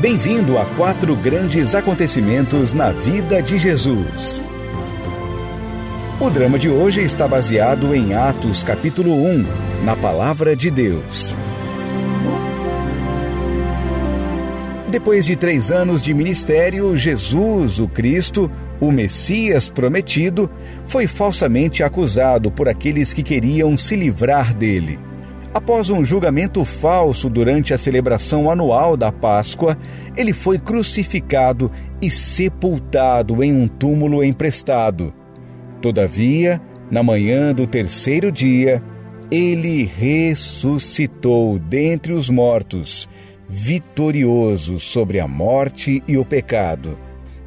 Bem-vindo a quatro grandes acontecimentos na vida de Jesus. O drama de hoje está baseado em Atos capítulo 1, na palavra de Deus. Depois de três anos de ministério, Jesus, o Cristo, o Messias prometido, foi falsamente acusado por aqueles que queriam se livrar dele. Após um julgamento falso durante a celebração anual da Páscoa, ele foi crucificado e sepultado em um túmulo emprestado. Todavia, na manhã do terceiro dia, ele ressuscitou dentre os mortos, vitorioso sobre a morte e o pecado.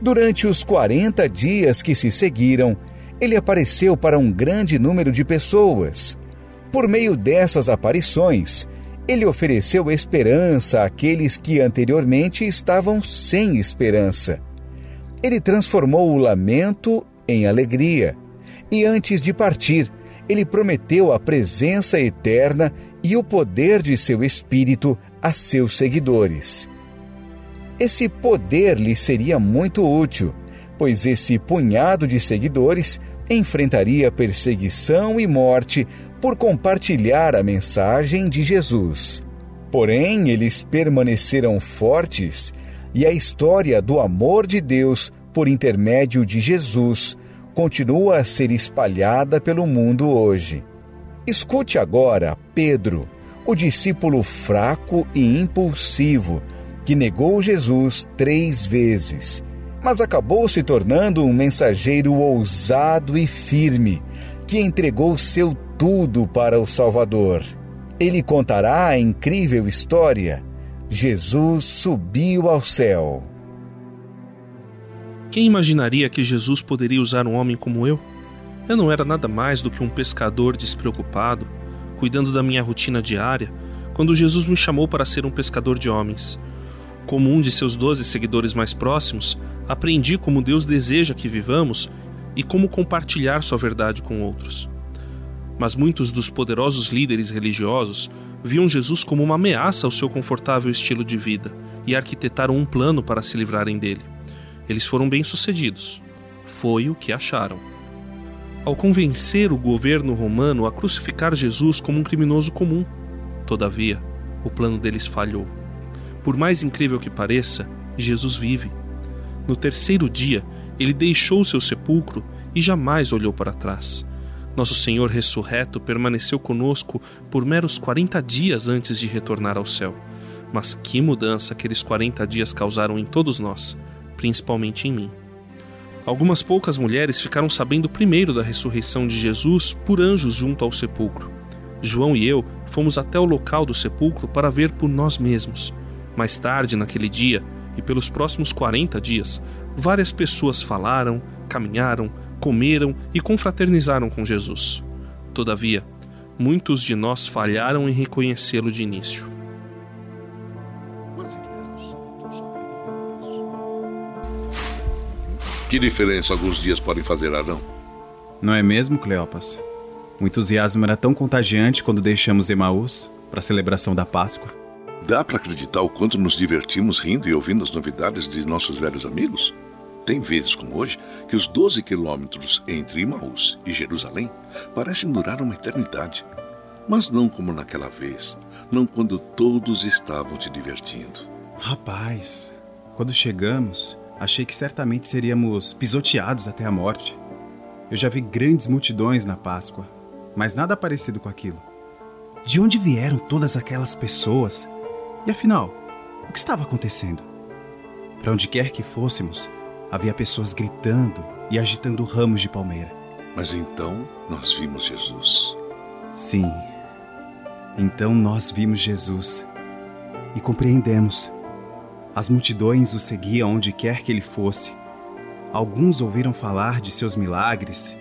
Durante os quarenta dias que se seguiram, ele apareceu para um grande número de pessoas por meio dessas aparições, ele ofereceu esperança àqueles que anteriormente estavam sem esperança. Ele transformou o lamento em alegria. E antes de partir, ele prometeu a presença eterna e o poder de seu Espírito a seus seguidores. Esse poder lhe seria muito útil, pois esse punhado de seguidores enfrentaria perseguição e morte por compartilhar a mensagem de Jesus. Porém, eles permaneceram fortes e a história do amor de Deus por intermédio de Jesus continua a ser espalhada pelo mundo hoje. Escute agora Pedro, o discípulo fraco e impulsivo que negou Jesus três vezes, mas acabou se tornando um mensageiro ousado e firme que entregou seu tudo para o Salvador. Ele contará a incrível história: Jesus subiu ao céu. Quem imaginaria que Jesus poderia usar um homem como eu? Eu não era nada mais do que um pescador despreocupado, cuidando da minha rotina diária, quando Jesus me chamou para ser um pescador de homens. Como um de seus doze seguidores mais próximos, aprendi como Deus deseja que vivamos e como compartilhar sua verdade com outros mas muitos dos poderosos líderes religiosos viam Jesus como uma ameaça ao seu confortável estilo de vida e arquitetaram um plano para se livrarem dele. Eles foram bem-sucedidos. Foi o que acharam. Ao convencer o governo romano a crucificar Jesus como um criminoso comum, todavia, o plano deles falhou. Por mais incrível que pareça, Jesus vive. No terceiro dia, ele deixou seu sepulcro e jamais olhou para trás. Nosso Senhor ressurreto permaneceu conosco por meros 40 dias antes de retornar ao céu. Mas que mudança aqueles 40 dias causaram em todos nós, principalmente em mim. Algumas poucas mulheres ficaram sabendo primeiro da ressurreição de Jesus por anjos junto ao sepulcro. João e eu fomos até o local do sepulcro para ver por nós mesmos. Mais tarde, naquele dia, e pelos próximos 40 dias, várias pessoas falaram, caminharam, comeram e confraternizaram com Jesus. Todavia, muitos de nós falharam em reconhecê-lo de início. Que diferença alguns dias podem fazer, Arão? Não é mesmo, Cleopas? O entusiasmo era tão contagiante quando deixamos Emaús para a celebração da Páscoa. Dá para acreditar o quanto nos divertimos rindo e ouvindo as novidades de nossos velhos amigos? Tem vezes como hoje que os 12 quilômetros entre Imaús e Jerusalém parecem durar uma eternidade. Mas não como naquela vez, não quando todos estavam te divertindo. Rapaz, quando chegamos, achei que certamente seríamos pisoteados até a morte. Eu já vi grandes multidões na Páscoa, mas nada parecido com aquilo. De onde vieram todas aquelas pessoas? E afinal, o que estava acontecendo? Para onde quer que fôssemos, havia pessoas gritando e agitando ramos de palmeira. Mas então nós vimos Jesus. Sim. Então nós vimos Jesus e compreendemos. As multidões o seguiam onde quer que ele fosse. Alguns ouviram falar de seus milagres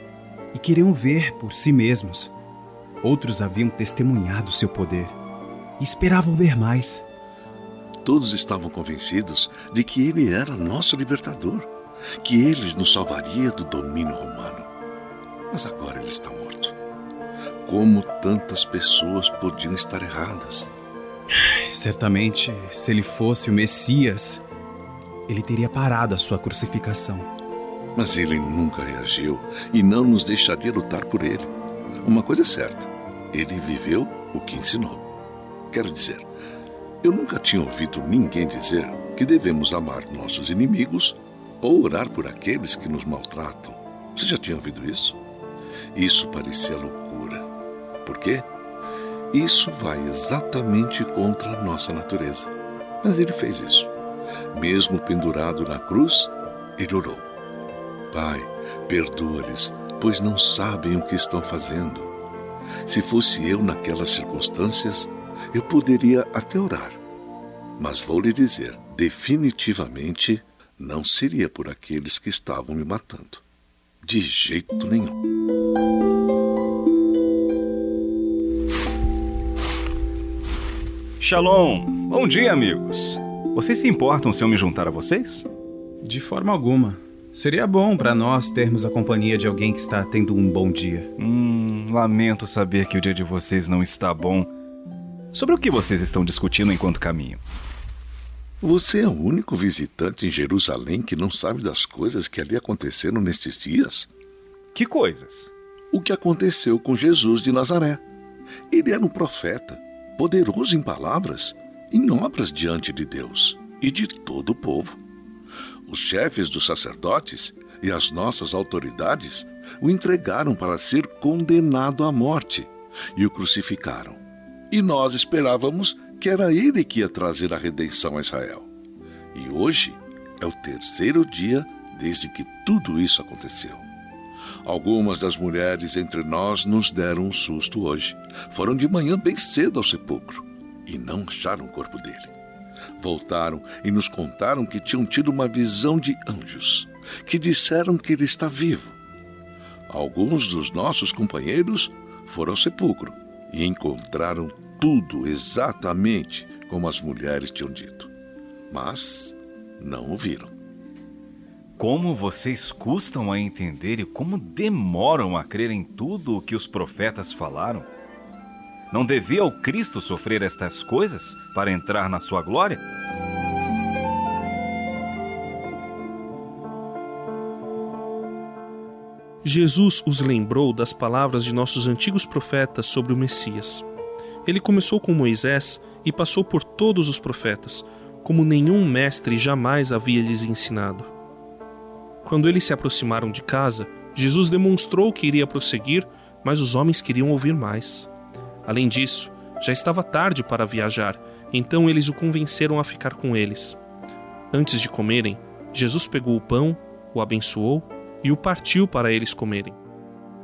e queriam ver por si mesmos. Outros haviam testemunhado seu poder e esperavam ver mais. Todos estavam convencidos de que ele era nosso libertador que ele nos salvaria do domínio romano. Mas agora ele está morto. Como tantas pessoas podiam estar erradas? Certamente, se ele fosse o Messias, ele teria parado a sua crucificação. Mas ele nunca reagiu e não nos deixaria lutar por ele. Uma coisa é certa: ele viveu o que ensinou. Quero dizer, eu nunca tinha ouvido ninguém dizer que devemos amar nossos inimigos ou orar por aqueles que nos maltratam. Você já tinha ouvido isso? Isso parecia loucura. Por quê? Isso vai exatamente contra a nossa natureza. Mas ele fez isso. Mesmo pendurado na cruz, ele orou: Pai, perdoa-lhes, pois não sabem o que estão fazendo. Se fosse eu naquelas circunstâncias, eu poderia até orar. Mas vou lhe dizer: definitivamente não seria por aqueles que estavam me matando. De jeito nenhum. Shalom! Bom dia, amigos! Vocês se importam se eu me juntar a vocês? De forma alguma. Seria bom para nós termos a companhia de alguém que está tendo um bom dia. Hum, lamento saber que o dia de vocês não está bom. Sobre o que vocês estão discutindo enquanto caminham? Você é o único visitante em Jerusalém que não sabe das coisas que ali aconteceram nestes dias? Que coisas? O que aconteceu com Jesus de Nazaré. Ele era um profeta, poderoso em palavras, em obras diante de Deus e de todo o povo. Os chefes dos sacerdotes e as nossas autoridades o entregaram para ser condenado à morte e o crucificaram. E nós esperávamos que era ele que ia trazer a redenção a Israel. E hoje é o terceiro dia desde que tudo isso aconteceu. Algumas das mulheres entre nós nos deram um susto hoje. Foram de manhã bem cedo ao sepulcro e não acharam o corpo dele. Voltaram e nos contaram que tinham tido uma visão de anjos, que disseram que ele está vivo. Alguns dos nossos companheiros foram ao sepulcro e encontraram tudo exatamente como as mulheres tinham dito, mas não o viram. Como vocês custam a entender e como demoram a crer em tudo o que os profetas falaram? Não devia o Cristo sofrer estas coisas para entrar na sua glória? Jesus os lembrou das palavras de nossos antigos profetas sobre o Messias. Ele começou com Moisés e passou por todos os profetas, como nenhum mestre jamais havia lhes ensinado. Quando eles se aproximaram de casa, Jesus demonstrou que iria prosseguir, mas os homens queriam ouvir mais. Além disso, já estava tarde para viajar, então eles o convenceram a ficar com eles. Antes de comerem, Jesus pegou o pão, o abençoou e o partiu para eles comerem.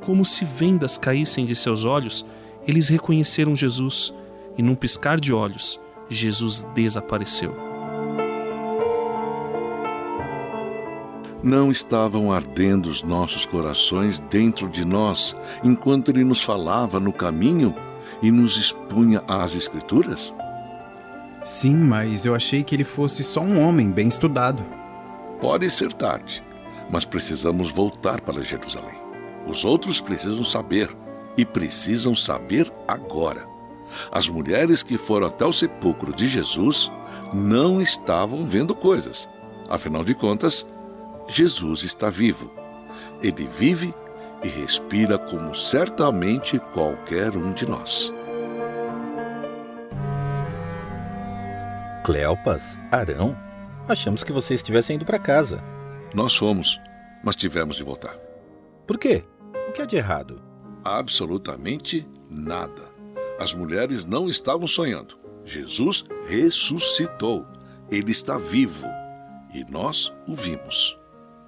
Como se vendas caíssem de seus olhos, eles reconheceram Jesus e, num piscar de olhos, Jesus desapareceu. Não estavam ardendo os nossos corações dentro de nós enquanto ele nos falava no caminho e nos expunha às Escrituras? Sim, mas eu achei que ele fosse só um homem bem estudado. Pode ser tarde, mas precisamos voltar para Jerusalém. Os outros precisam saber e precisam saber agora. As mulheres que foram até o sepulcro de Jesus não estavam vendo coisas. Afinal de contas, Jesus está vivo. Ele vive e respira como certamente qualquer um de nós. Cleopas, Arão, achamos que você estivesse indo para casa. Nós fomos, mas tivemos de voltar. Por quê? O que há de errado? Absolutamente nada. As mulheres não estavam sonhando. Jesus ressuscitou. Ele está vivo. E nós o vimos.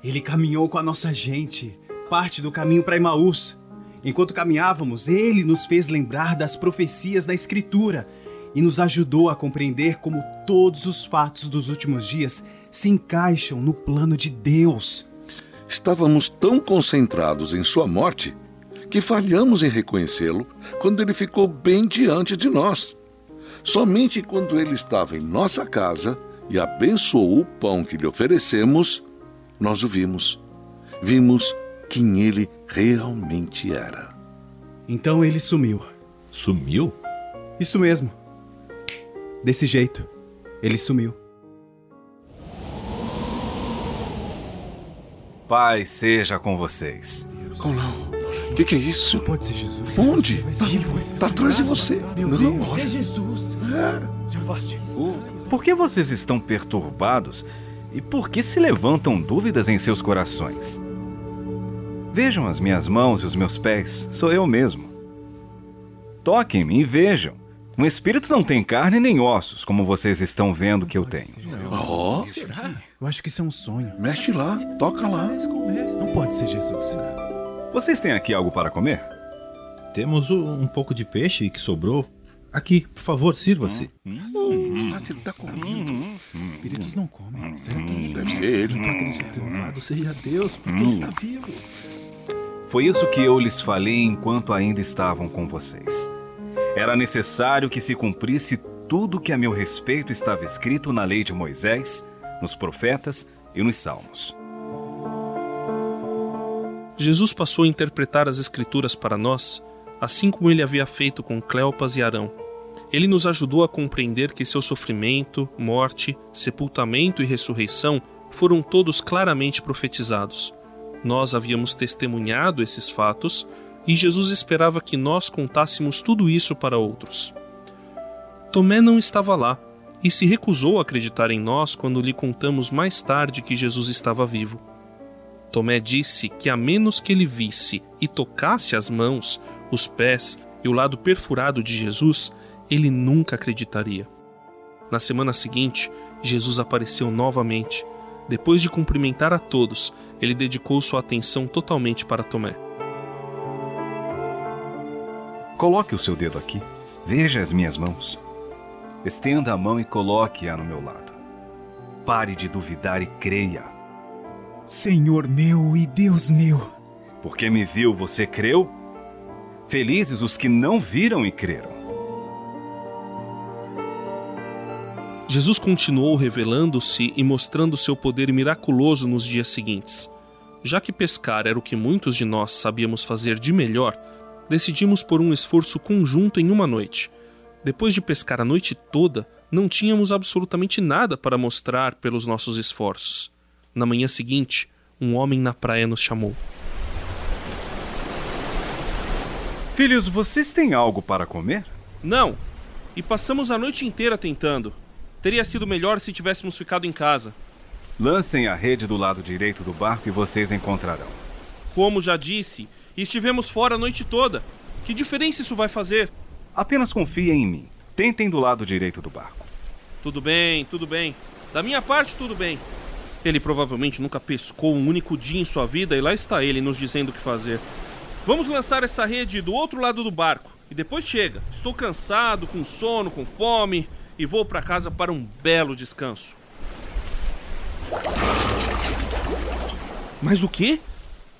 Ele caminhou com a nossa gente, parte do caminho para Emaús. Enquanto caminhávamos, ele nos fez lembrar das profecias da Escritura e nos ajudou a compreender como todos os fatos dos últimos dias se encaixam no plano de Deus. Estávamos tão concentrados em sua morte que falhamos em reconhecê-lo quando ele ficou bem diante de nós. Somente quando ele estava em nossa casa e abençoou o pão que lhe oferecemos, nós o vimos. Vimos quem ele realmente era. Então ele sumiu. Sumiu? Isso mesmo. Desse jeito, ele sumiu. Pai seja com vocês. Como não? O que, que é isso? Pode ser Jesus. Onde? Tá, tá atrás de você. Meu não, Deus. olha. É Jesus. Por que vocês estão perturbados e por que se levantam dúvidas em seus corações? Vejam as minhas mãos e os meus pés, sou eu mesmo. Toquem-me e vejam. Um espírito não tem carne nem ossos, como vocês estão vendo que eu tenho. Ó, Eu acho que isso é um sonho. mexe lá, toca lá. Não pode ser Jesus. Vocês têm aqui algo para comer? Temos um pouco de peixe que sobrou. Aqui, por favor, sirva-se. Ah, ele tá comendo. Espíritos não comem, certo? Deve ser ele. Louvado seja Deus, porque ele está vivo. Foi isso que eu lhes falei enquanto ainda estavam com vocês. Era necessário que se cumprisse tudo que a meu respeito estava escrito na lei de Moisés, nos profetas e nos salmos. Jesus passou a interpretar as Escrituras para nós, assim como ele havia feito com Cleopas e Arão. Ele nos ajudou a compreender que seu sofrimento, morte, sepultamento e ressurreição foram todos claramente profetizados. Nós havíamos testemunhado esses fatos e Jesus esperava que nós contássemos tudo isso para outros. Tomé não estava lá e se recusou a acreditar em nós quando lhe contamos mais tarde que Jesus estava vivo. Tomé disse que a menos que ele visse e tocasse as mãos, os pés e o lado perfurado de Jesus, ele nunca acreditaria. Na semana seguinte, Jesus apareceu novamente. Depois de cumprimentar a todos, ele dedicou sua atenção totalmente para Tomé. Coloque o seu dedo aqui. Veja as minhas mãos. Estenda a mão e coloque-a no meu lado. Pare de duvidar e creia. Senhor meu e Deus meu. Porque me viu, você creu? Felizes os que não viram e creram. Jesus continuou revelando-se e mostrando seu poder miraculoso nos dias seguintes. Já que pescar era o que muitos de nós sabíamos fazer de melhor, decidimos por um esforço conjunto em uma noite. Depois de pescar a noite toda, não tínhamos absolutamente nada para mostrar pelos nossos esforços. Na manhã seguinte, um homem na praia nos chamou. Filhos, vocês têm algo para comer? Não! E passamos a noite inteira tentando. Teria sido melhor se tivéssemos ficado em casa. Lancem a rede do lado direito do barco e vocês encontrarão. Como já disse, estivemos fora a noite toda. Que diferença isso vai fazer? Apenas confiem em mim. Tentem do lado direito do barco. Tudo bem, tudo bem. Da minha parte, tudo bem. Ele provavelmente nunca pescou um único dia em sua vida e lá está ele nos dizendo o que fazer. Vamos lançar essa rede do outro lado do barco e depois chega. Estou cansado, com sono, com fome e vou para casa para um belo descanso. Mas o quê?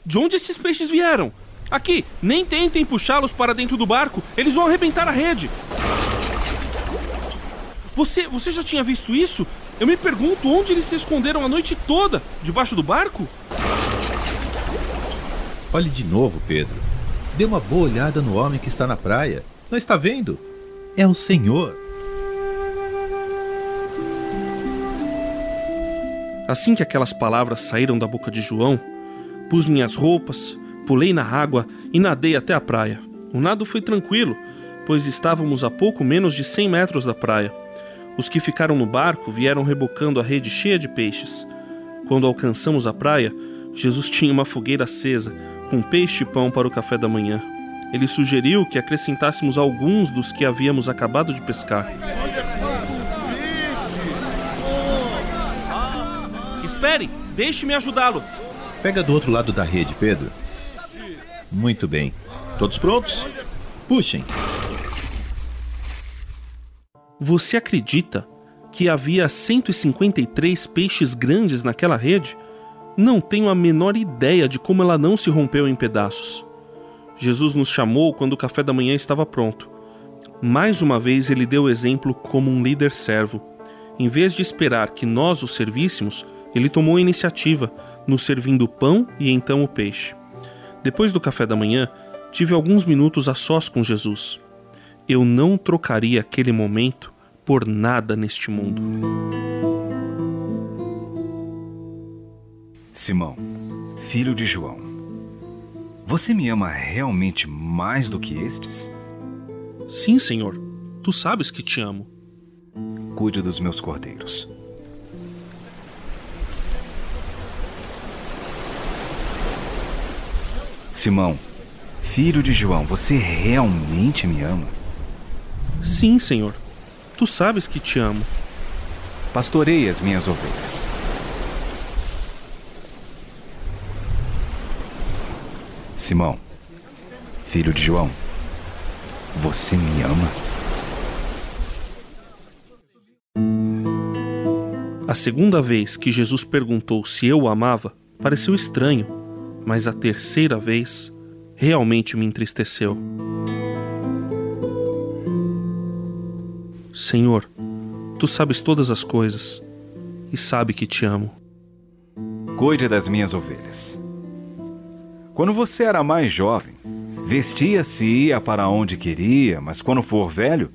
De onde esses peixes vieram? Aqui, nem tentem puxá-los para dentro do barco, eles vão arrebentar a rede. Você, você já tinha visto isso? Eu me pergunto onde eles se esconderam a noite toda, debaixo do barco? Olhe de novo, Pedro. Dê uma boa olhada no homem que está na praia. Não está vendo? É o Senhor. Assim que aquelas palavras saíram da boca de João, pus minhas roupas, pulei na água e nadei até a praia. O nado foi tranquilo, pois estávamos a pouco menos de 100 metros da praia. Os que ficaram no barco vieram rebocando a rede cheia de peixes. Quando alcançamos a praia, Jesus tinha uma fogueira acesa, com peixe e pão para o café da manhã. Ele sugeriu que acrescentássemos alguns dos que havíamos acabado de pescar. Espere, deixe-me ajudá-lo. Pega do outro lado da rede, Pedro. Muito bem. Todos prontos? Puxem. Você acredita que havia 153 peixes grandes naquela rede? Não tenho a menor ideia de como ela não se rompeu em pedaços. Jesus nos chamou quando o café da manhã estava pronto. Mais uma vez ele deu exemplo como um líder servo. Em vez de esperar que nós o servíssemos, ele tomou a iniciativa, nos servindo o pão e então o peixe. Depois do café da manhã, tive alguns minutos a sós com Jesus. Eu não trocaria aquele momento por nada neste mundo. Simão, filho de João, você me ama realmente mais do que estes? Sim, Senhor. Tu sabes que te amo. Cuide dos meus cordeiros. Simão, filho de João, você realmente me ama? Sim, Senhor. Tu sabes que te amo. Pastorei as minhas ovelhas. Simão, filho de João, você me ama? A segunda vez que Jesus perguntou se eu o amava pareceu estranho, mas a terceira vez realmente me entristeceu. Senhor, tu sabes todas as coisas e sabe que te amo. Cuide das minhas ovelhas. Quando você era mais jovem, vestia-se e ia para onde queria, mas quando for velho,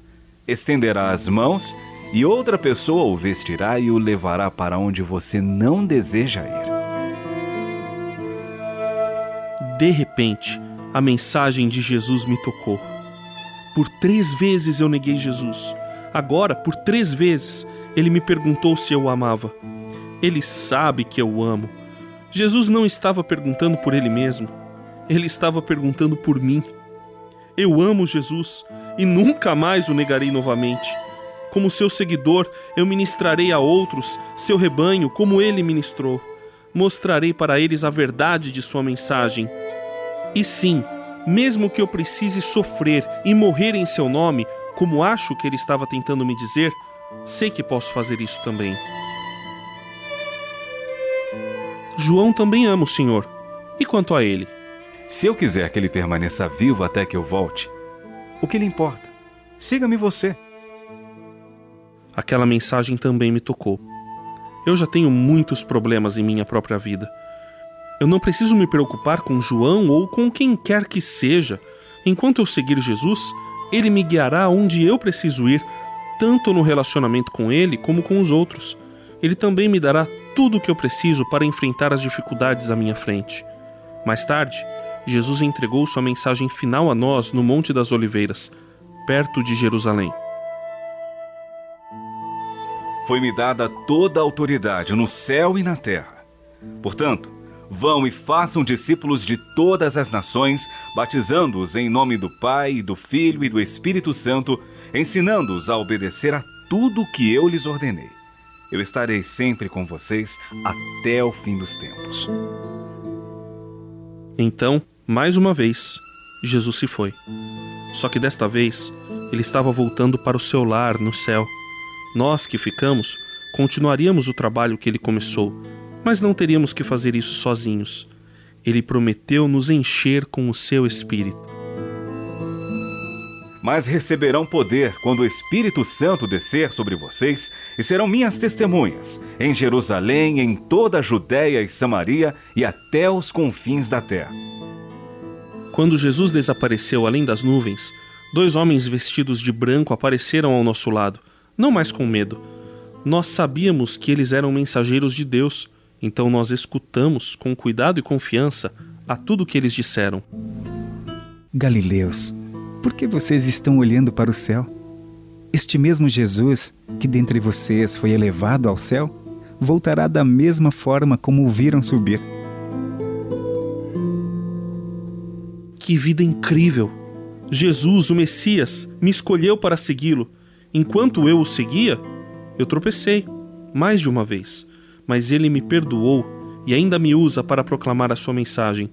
estenderá as mãos e outra pessoa o vestirá e o levará para onde você não deseja ir. De repente, a mensagem de Jesus me tocou. Por três vezes eu neguei Jesus. Agora, por três vezes, ele me perguntou se eu o amava. Ele sabe que eu o amo Jesus não estava perguntando por ele mesmo, ele estava perguntando por mim. Eu amo Jesus e nunca mais o negarei novamente. Como seu seguidor, eu ministrarei a outros seu rebanho como ele ministrou. Mostrarei para eles a verdade de sua mensagem. E sim, mesmo que eu precise sofrer e morrer em seu nome, como acho que ele estava tentando me dizer, sei que posso fazer isso também. João também ama o Senhor. E quanto a ele? Se eu quiser que ele permaneça vivo até que eu volte, o que lhe importa? Siga-me você. Aquela mensagem também me tocou. Eu já tenho muitos problemas em minha própria vida. Eu não preciso me preocupar com João ou com quem quer que seja. Enquanto eu seguir Jesus, ele me guiará onde eu preciso ir, tanto no relacionamento com ele como com os outros. Ele também me dará tudo o que eu preciso para enfrentar as dificuldades à minha frente. Mais tarde, Jesus entregou sua mensagem final a nós no Monte das Oliveiras, perto de Jerusalém. Foi-me dada toda a autoridade no céu e na terra. Portanto, vão e façam discípulos de todas as nações, batizando-os em nome do Pai, do Filho e do Espírito Santo, ensinando-os a obedecer a tudo o que eu lhes ordenei eu estarei sempre com vocês até o fim dos tempos. Então, mais uma vez, Jesus se foi. Só que desta vez, ele estava voltando para o seu lar no céu. Nós que ficamos, continuaríamos o trabalho que ele começou, mas não teríamos que fazer isso sozinhos. Ele prometeu nos encher com o seu espírito mas receberão poder quando o Espírito Santo descer sobre vocês e serão minhas testemunhas em Jerusalém, em toda a Judéia e Samaria e até os confins da terra. Quando Jesus desapareceu além das nuvens, dois homens vestidos de branco apareceram ao nosso lado, não mais com medo. Nós sabíamos que eles eram mensageiros de Deus, então nós escutamos com cuidado e confiança a tudo o que eles disseram. Galileus, por que vocês estão olhando para o céu? Este mesmo Jesus, que dentre vocês foi elevado ao céu, voltará da mesma forma como o viram subir. Que vida incrível! Jesus, o Messias, me escolheu para segui-lo. Enquanto eu o seguia, eu tropecei, mais de uma vez, mas ele me perdoou e ainda me usa para proclamar a sua mensagem.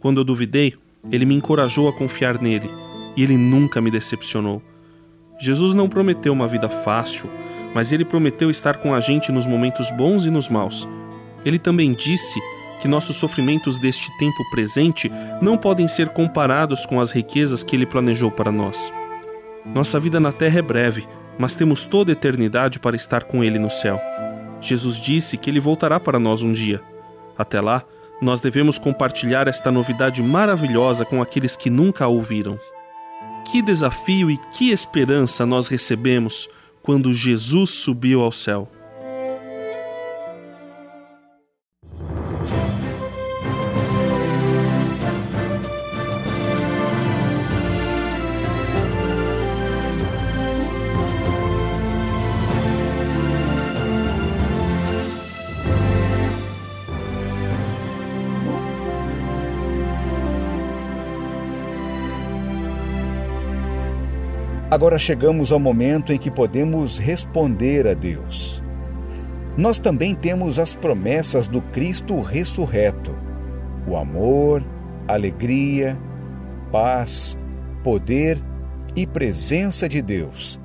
Quando eu duvidei, ele me encorajou a confiar nele e ele nunca me decepcionou. Jesus não prometeu uma vida fácil, mas ele prometeu estar com a gente nos momentos bons e nos maus. Ele também disse que nossos sofrimentos deste tempo presente não podem ser comparados com as riquezas que ele planejou para nós. Nossa vida na terra é breve, mas temos toda a eternidade para estar com ele no céu. Jesus disse que ele voltará para nós um dia. Até lá, nós devemos compartilhar esta novidade maravilhosa com aqueles que nunca a ouviram. Que desafio e que esperança nós recebemos quando Jesus subiu ao céu. Agora chegamos ao momento em que podemos responder a Deus. Nós também temos as promessas do Cristo ressurreto: o amor, alegria, paz, poder e presença de Deus,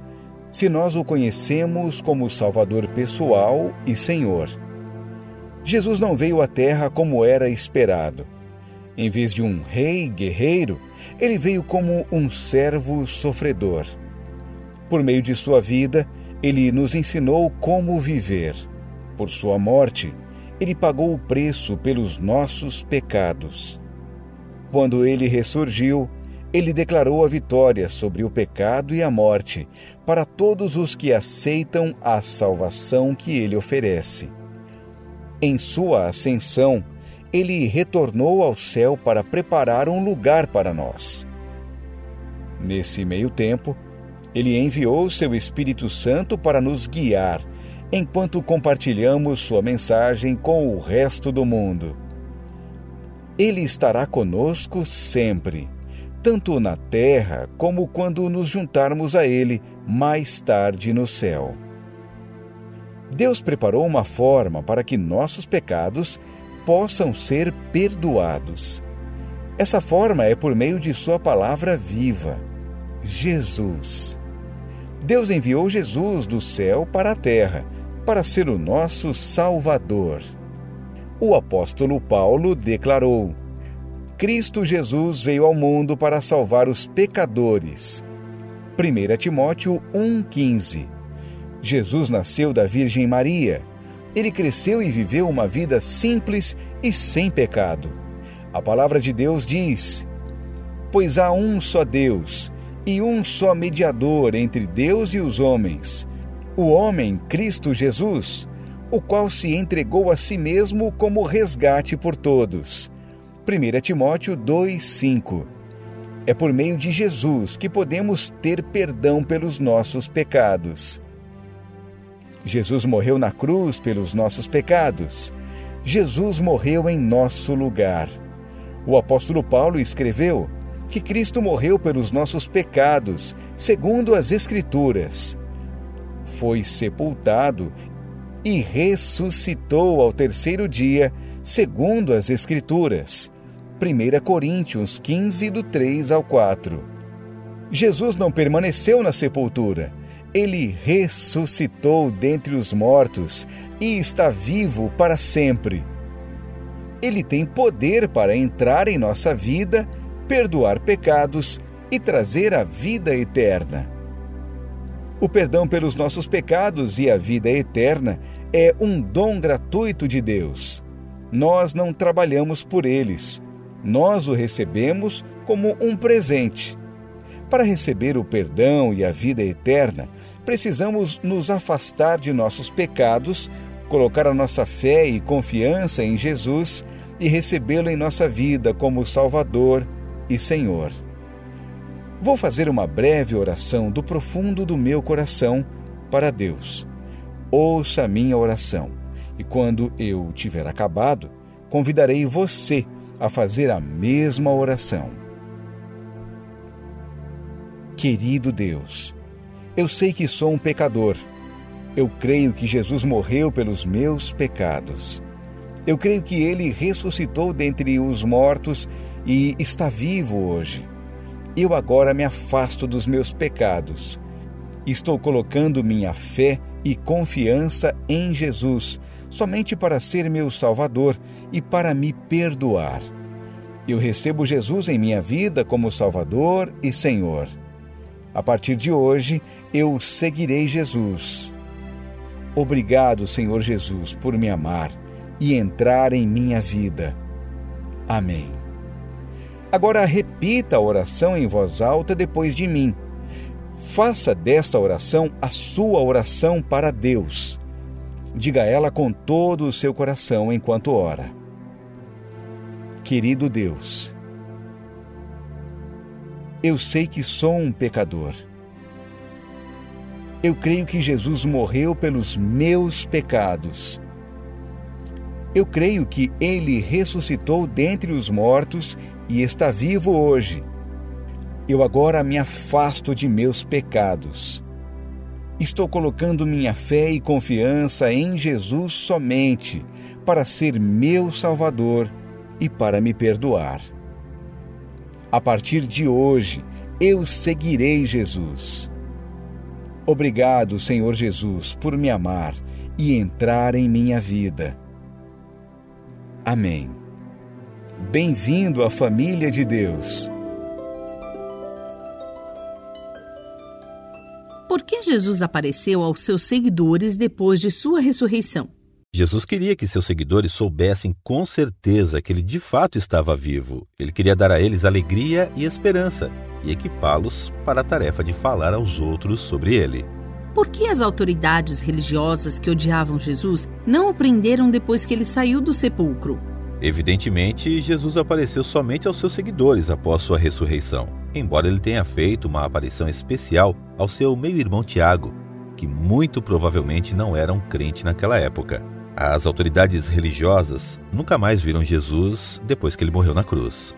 se nós o conhecemos como Salvador pessoal e Senhor. Jesus não veio à Terra como era esperado. Em vez de um rei guerreiro, ele veio como um servo sofredor. Por meio de sua vida, ele nos ensinou como viver. Por sua morte, ele pagou o preço pelos nossos pecados. Quando ele ressurgiu, ele declarou a vitória sobre o pecado e a morte para todos os que aceitam a salvação que ele oferece. Em sua ascensão, ele retornou ao céu para preparar um lugar para nós. Nesse meio tempo, ele enviou seu Espírito Santo para nos guiar enquanto compartilhamos sua mensagem com o resto do mundo. Ele estará conosco sempre, tanto na terra como quando nos juntarmos a Ele mais tarde no céu. Deus preparou uma forma para que nossos pecados possam ser perdoados. Essa forma é por meio de Sua palavra viva, Jesus. Deus enviou Jesus do céu para a terra para ser o nosso Salvador. O apóstolo Paulo declarou: Cristo Jesus veio ao mundo para salvar os pecadores. 1 Timóteo 1,15 Jesus nasceu da Virgem Maria ele cresceu e viveu uma vida simples e sem pecado. A palavra de Deus diz: Pois há um só Deus e um só mediador entre Deus e os homens, o homem Cristo Jesus, o qual se entregou a si mesmo como resgate por todos. 1 Timóteo 2:5. É por meio de Jesus que podemos ter perdão pelos nossos pecados. Jesus morreu na cruz pelos nossos pecados. Jesus morreu em nosso lugar. O apóstolo Paulo escreveu que Cristo morreu pelos nossos pecados, segundo as Escrituras. Foi sepultado e ressuscitou ao terceiro dia, segundo as Escrituras. 1 Coríntios 15, do 3 ao 4. Jesus não permaneceu na sepultura ele ressuscitou dentre os mortos e está vivo para sempre. Ele tem poder para entrar em nossa vida, perdoar pecados e trazer a vida eterna. O perdão pelos nossos pecados e a vida eterna é um dom gratuito de Deus. Nós não trabalhamos por eles. Nós o recebemos como um presente. Para receber o perdão e a vida eterna, precisamos nos afastar de nossos pecados, colocar a nossa fé e confiança em Jesus e recebê-lo em nossa vida como Salvador e Senhor. Vou fazer uma breve oração do profundo do meu coração para Deus. Ouça a minha oração e, quando eu tiver acabado, convidarei você a fazer a mesma oração. Querido Deus, eu sei que sou um pecador. Eu creio que Jesus morreu pelos meus pecados. Eu creio que ele ressuscitou dentre os mortos e está vivo hoje. Eu agora me afasto dos meus pecados. Estou colocando minha fé e confiança em Jesus, somente para ser meu Salvador e para me perdoar. Eu recebo Jesus em minha vida como Salvador e Senhor. A partir de hoje, eu seguirei Jesus. Obrigado, Senhor Jesus, por me amar e entrar em minha vida. Amém. Agora repita a oração em voz alta depois de mim. Faça desta oração a sua oração para Deus. Diga ela com todo o seu coração enquanto ora. Querido Deus, eu sei que sou um pecador. Eu creio que Jesus morreu pelos meus pecados. Eu creio que ele ressuscitou dentre os mortos e está vivo hoje eu agora me afasto de meus pecados. Estou colocando minha fé e confiança em Jesus somente para ser meu Salvador e para me perdoar. A partir de hoje, eu seguirei Jesus. Obrigado, Senhor Jesus, por me amar e entrar em minha vida. Amém. Bem-vindo à família de Deus. Por que Jesus apareceu aos seus seguidores depois de sua ressurreição? Jesus queria que seus seguidores soubessem com certeza que ele de fato estava vivo. Ele queria dar a eles alegria e esperança e equipá-los para a tarefa de falar aos outros sobre ele. Por que as autoridades religiosas que odiavam Jesus não o prenderam depois que ele saiu do sepulcro? Evidentemente, Jesus apareceu somente aos seus seguidores após sua ressurreição, embora ele tenha feito uma aparição especial ao seu meio-irmão Tiago, que muito provavelmente não era um crente naquela época. As autoridades religiosas nunca mais viram Jesus depois que ele morreu na cruz.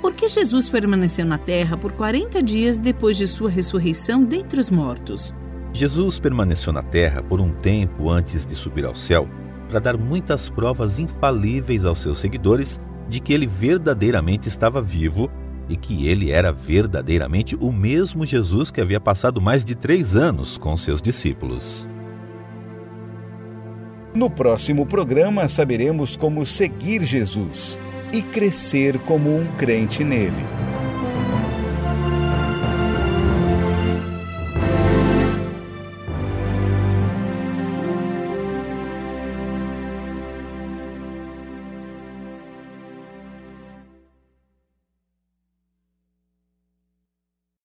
Por que Jesus permaneceu na terra por 40 dias depois de sua ressurreição dentre os mortos? Jesus permaneceu na terra por um tempo antes de subir ao céu para dar muitas provas infalíveis aos seus seguidores de que ele verdadeiramente estava vivo e que ele era verdadeiramente o mesmo Jesus que havia passado mais de três anos com seus discípulos. No próximo programa saberemos como seguir Jesus e crescer como um crente nele.